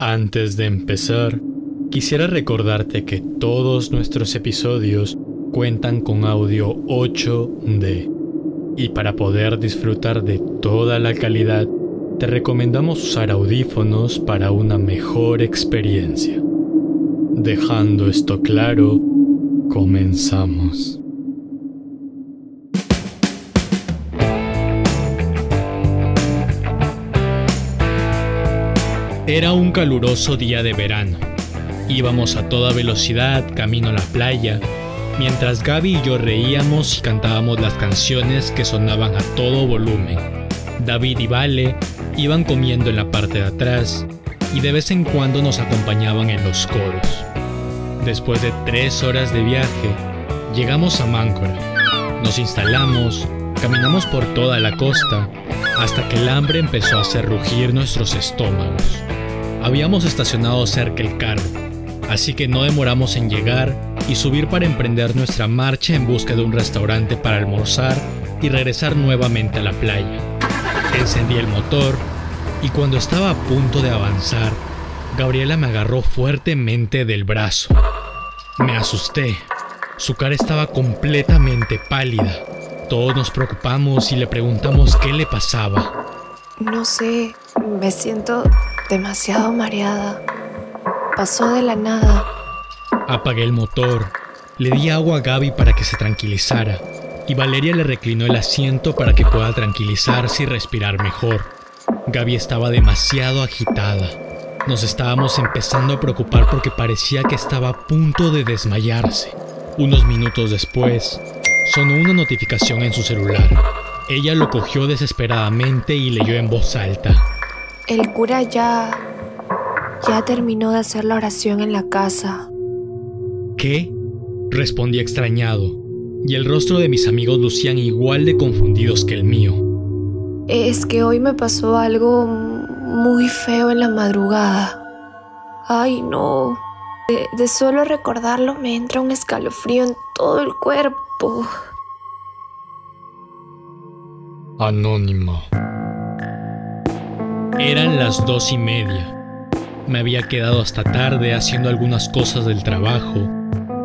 Antes de empezar, quisiera recordarte que todos nuestros episodios cuentan con audio 8D. Y para poder disfrutar de toda la calidad, te recomendamos usar audífonos para una mejor experiencia. Dejando esto claro, comenzamos. Era un caluroso día de verano. Íbamos a toda velocidad camino a la playa, mientras Gaby y yo reíamos y cantábamos las canciones que sonaban a todo volumen. David y Vale iban comiendo en la parte de atrás y de vez en cuando nos acompañaban en los coros. Después de tres horas de viaje, llegamos a Máncora. Nos instalamos, caminamos por toda la costa, hasta que el hambre empezó a hacer rugir nuestros estómagos. Habíamos estacionado cerca el carro, así que no demoramos en llegar y subir para emprender nuestra marcha en busca de un restaurante para almorzar y regresar nuevamente a la playa. Encendí el motor y cuando estaba a punto de avanzar, Gabriela me agarró fuertemente del brazo. Me asusté. Su cara estaba completamente pálida. Todos nos preocupamos y le preguntamos qué le pasaba. No sé, me siento demasiado mareada. Pasó de la nada. Apagué el motor, le di agua a Gaby para que se tranquilizara y Valeria le reclinó el asiento para que pueda tranquilizarse y respirar mejor. Gaby estaba demasiado agitada. Nos estábamos empezando a preocupar porque parecía que estaba a punto de desmayarse. Unos minutos después, sonó una notificación en su celular. Ella lo cogió desesperadamente y leyó en voz alta. El cura ya... ya terminó de hacer la oración en la casa. ¿Qué? Respondí extrañado, y el rostro de mis amigos lucían igual de confundidos que el mío. Es que hoy me pasó algo muy feo en la madrugada. Ay, no. De, de solo recordarlo me entra un escalofrío en todo el cuerpo. Anónimo. Eran las dos y media. Me había quedado hasta tarde haciendo algunas cosas del trabajo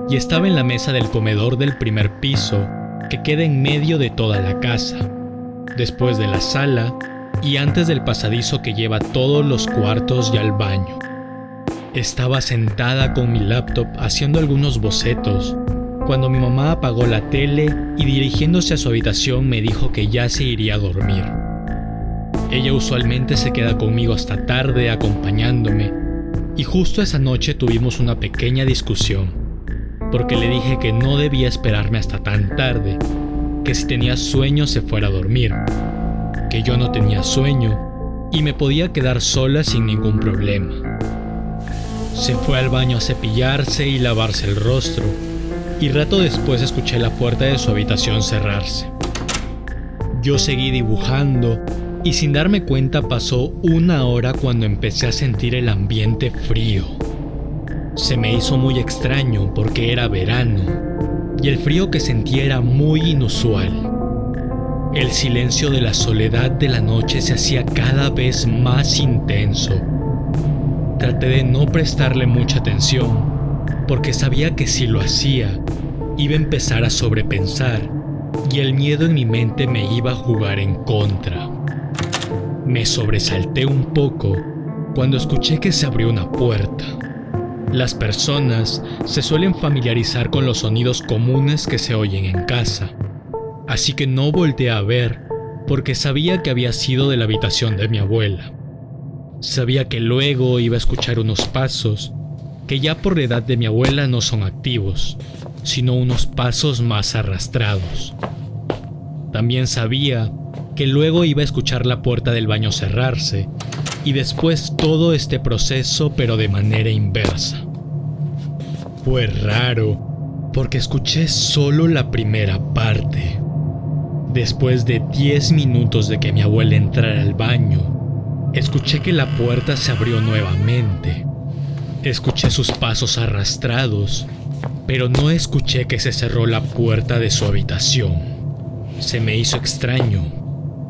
y estaba en la mesa del comedor del primer piso que queda en medio de toda la casa, después de la sala y antes del pasadizo que lleva todos los cuartos y al baño. Estaba sentada con mi laptop haciendo algunos bocetos cuando mi mamá apagó la tele y dirigiéndose a su habitación me dijo que ya se iría a dormir. Ella usualmente se queda conmigo hasta tarde acompañándome y justo esa noche tuvimos una pequeña discusión, porque le dije que no debía esperarme hasta tan tarde, que si tenía sueño se fuera a dormir, que yo no tenía sueño y me podía quedar sola sin ningún problema. Se fue al baño a cepillarse y lavarse el rostro, y rato después escuché la puerta de su habitación cerrarse. Yo seguí dibujando y sin darme cuenta pasó una hora cuando empecé a sentir el ambiente frío. Se me hizo muy extraño porque era verano y el frío que sentí era muy inusual. El silencio de la soledad de la noche se hacía cada vez más intenso. Traté de no prestarle mucha atención porque sabía que si lo hacía, iba a empezar a sobrepensar y el miedo en mi mente me iba a jugar en contra. Me sobresalté un poco cuando escuché que se abrió una puerta. Las personas se suelen familiarizar con los sonidos comunes que se oyen en casa, así que no volteé a ver porque sabía que había sido de la habitación de mi abuela. Sabía que luego iba a escuchar unos pasos que ya por la edad de mi abuela no son activos, sino unos pasos más arrastrados. También sabía que luego iba a escuchar la puerta del baño cerrarse y después todo este proceso pero de manera inversa. Fue raro porque escuché solo la primera parte. Después de 10 minutos de que mi abuela entrara al baño, escuché que la puerta se abrió nuevamente. Escuché sus pasos arrastrados, pero no escuché que se cerró la puerta de su habitación. Se me hizo extraño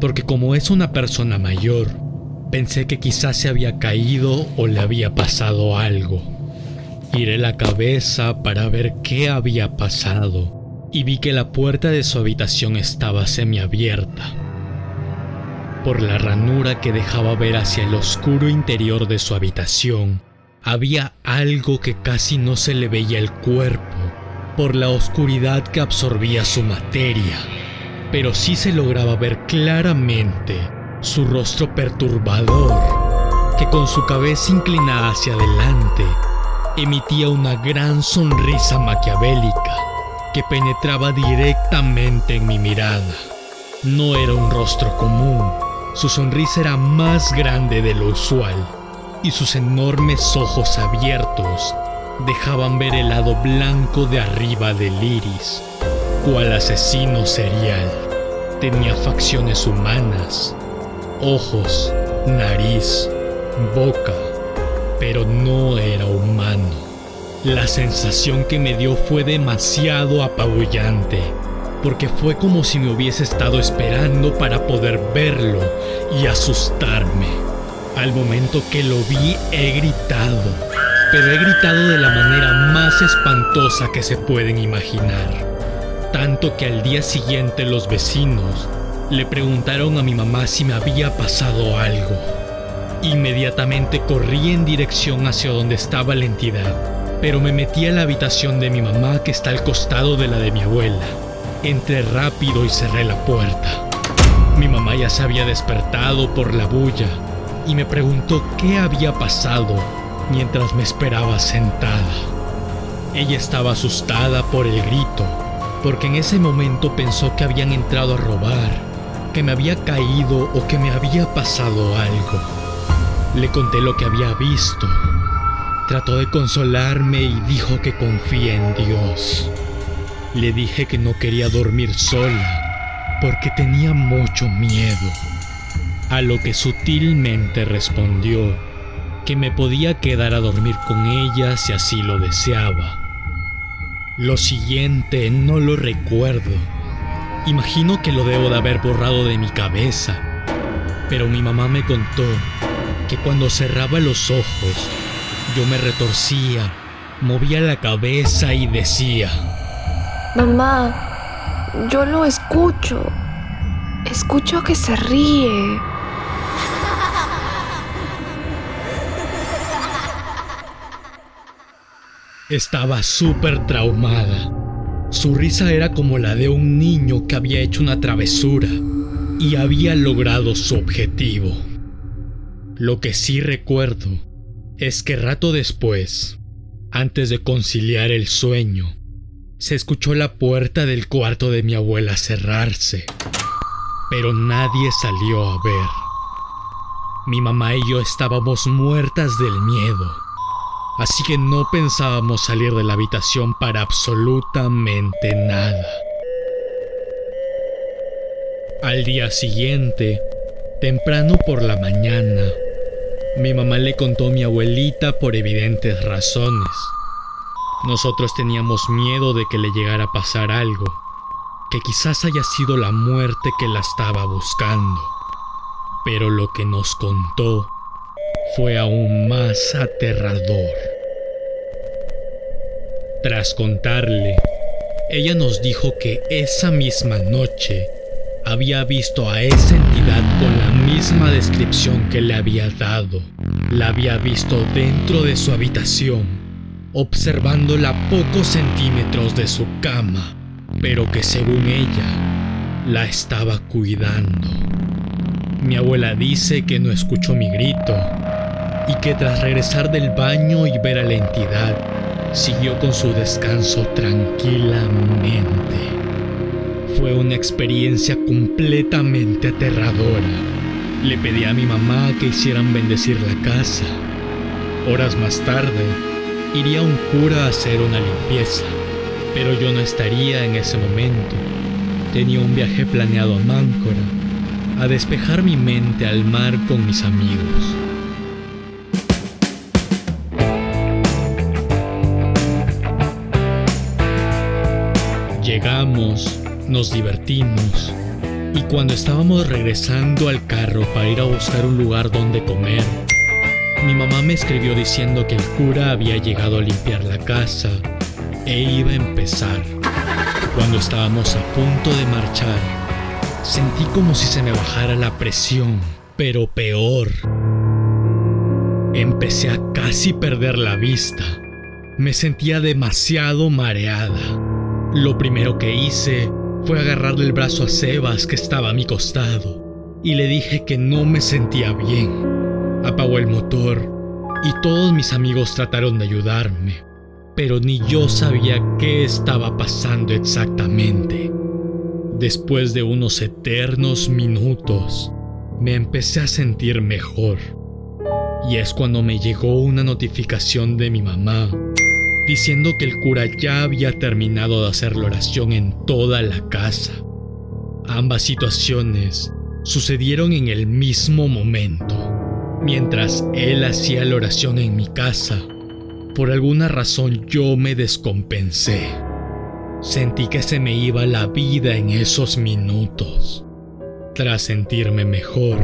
porque como es una persona mayor, Pensé que quizás se había caído o le había pasado algo. Giré la cabeza para ver qué había pasado y vi que la puerta de su habitación estaba semiabierta. Por la ranura que dejaba ver hacia el oscuro interior de su habitación, había algo que casi no se le veía el cuerpo por la oscuridad que absorbía su materia, pero sí se lograba ver claramente su rostro perturbador, que con su cabeza inclinada hacia adelante emitía una gran sonrisa maquiavélica que penetraba directamente en mi mirada. No era un rostro común, su sonrisa era más grande de lo usual y sus enormes ojos abiertos dejaban ver el lado blanco de arriba del iris, cual asesino serial. Tenía facciones humanas, ojos, nariz, boca, pero no era humano. La sensación que me dio fue demasiado apabullante, porque fue como si me hubiese estado esperando para poder verlo y asustarme. Al momento que lo vi he gritado pero he gritado de la manera más espantosa que se pueden imaginar. Tanto que al día siguiente los vecinos le preguntaron a mi mamá si me había pasado algo. Inmediatamente corrí en dirección hacia donde estaba la entidad, pero me metí a la habitación de mi mamá que está al costado de la de mi abuela. Entré rápido y cerré la puerta. Mi mamá ya se había despertado por la bulla y me preguntó qué había pasado mientras me esperaba sentada. Ella estaba asustada por el grito, porque en ese momento pensó que habían entrado a robar, que me había caído o que me había pasado algo. Le conté lo que había visto. Trató de consolarme y dijo que confía en Dios. Le dije que no quería dormir sola porque tenía mucho miedo. A lo que sutilmente respondió que me podía quedar a dormir con ella si así lo deseaba. Lo siguiente no lo recuerdo. Imagino que lo debo de haber borrado de mi cabeza, pero mi mamá me contó que cuando cerraba los ojos, yo me retorcía, movía la cabeza y decía, Mamá, yo lo escucho. Escucho que se ríe. Estaba súper traumada. Su risa era como la de un niño que había hecho una travesura y había logrado su objetivo. Lo que sí recuerdo es que rato después, antes de conciliar el sueño, se escuchó la puerta del cuarto de mi abuela cerrarse, pero nadie salió a ver. Mi mamá y yo estábamos muertas del miedo así que no pensábamos salir de la habitación para absolutamente nada. Al día siguiente, temprano por la mañana, mi mamá le contó a mi abuelita por evidentes razones. Nosotros teníamos miedo de que le llegara a pasar algo, que quizás haya sido la muerte que la estaba buscando. Pero lo que nos contó fue aún más aterrador. Tras contarle, ella nos dijo que esa misma noche había visto a esa entidad con la misma descripción que le había dado. La había visto dentro de su habitación, observándola a pocos centímetros de su cama, pero que según ella, la estaba cuidando. Mi abuela dice que no escuchó mi grito y que tras regresar del baño y ver a la entidad, siguió con su descanso tranquilamente. Fue una experiencia completamente aterradora. Le pedí a mi mamá que hicieran bendecir la casa. Horas más tarde, iría un cura a hacer una limpieza, pero yo no estaría en ese momento. Tenía un viaje planeado a Máncora, a despejar mi mente al mar con mis amigos. Nos divertimos, Y cuando estábamos regresando al carro para ir a buscar un lugar donde comer, mi mamá me escribió diciendo que el cura había llegado a limpiar la casa e iba a empezar. Cuando estábamos a punto de marchar, sentí como si se me bajara la presión, pero peor. Empecé a casi perder la vista. Me sentía demasiado mareada. Lo primero que hice fue agarrarle el brazo a Sebas que estaba a mi costado y le dije que no me sentía bien. Apagó el motor y todos mis amigos trataron de ayudarme, pero ni yo sabía qué estaba pasando exactamente. Después de unos eternos minutos, me empecé a sentir mejor. Y es cuando me llegó una notificación de mi mamá diciendo que el cura ya había terminado de hacer la oración en toda la casa. Ambas situaciones sucedieron en el mismo momento. Mientras él hacía la oración en mi casa, por alguna razón yo me descompensé. Sentí que se me iba la vida en esos minutos. Tras sentirme mejor,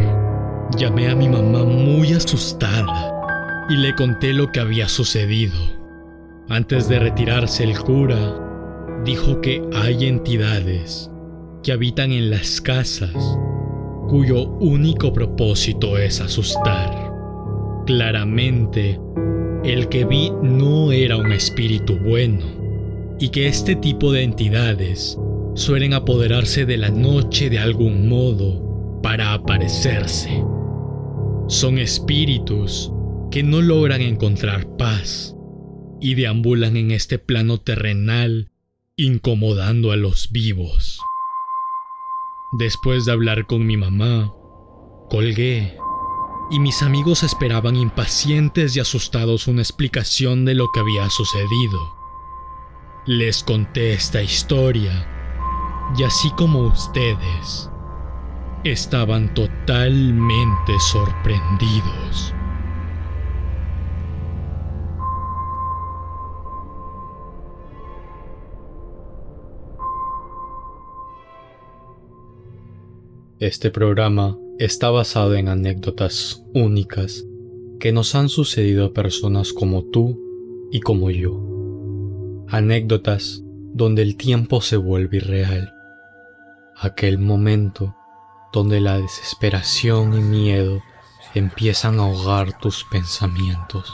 llamé a mi mamá muy asustada y le conté lo que había sucedido. Antes de retirarse el cura, dijo que hay entidades que habitan en las casas cuyo único propósito es asustar. Claramente, el que vi no era un espíritu bueno, y que este tipo de entidades suelen apoderarse de la noche de algún modo para aparecerse. Son espíritus que no logran encontrar paz y deambulan en este plano terrenal incomodando a los vivos. Después de hablar con mi mamá, colgué y mis amigos esperaban impacientes y asustados una explicación de lo que había sucedido. Les conté esta historia y así como ustedes, estaban totalmente sorprendidos. Este programa está basado en anécdotas únicas que nos han sucedido a personas como tú y como yo. Anécdotas donde el tiempo se vuelve irreal. Aquel momento donde la desesperación y miedo empiezan a ahogar tus pensamientos.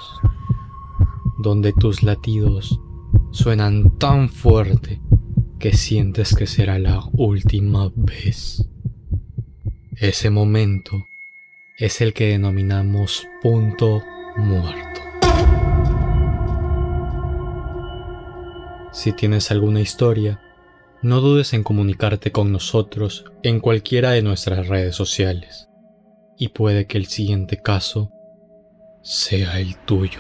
Donde tus latidos suenan tan fuerte que sientes que será la última vez. Ese momento es el que denominamos punto muerto. Si tienes alguna historia, no dudes en comunicarte con nosotros en cualquiera de nuestras redes sociales y puede que el siguiente caso sea el tuyo.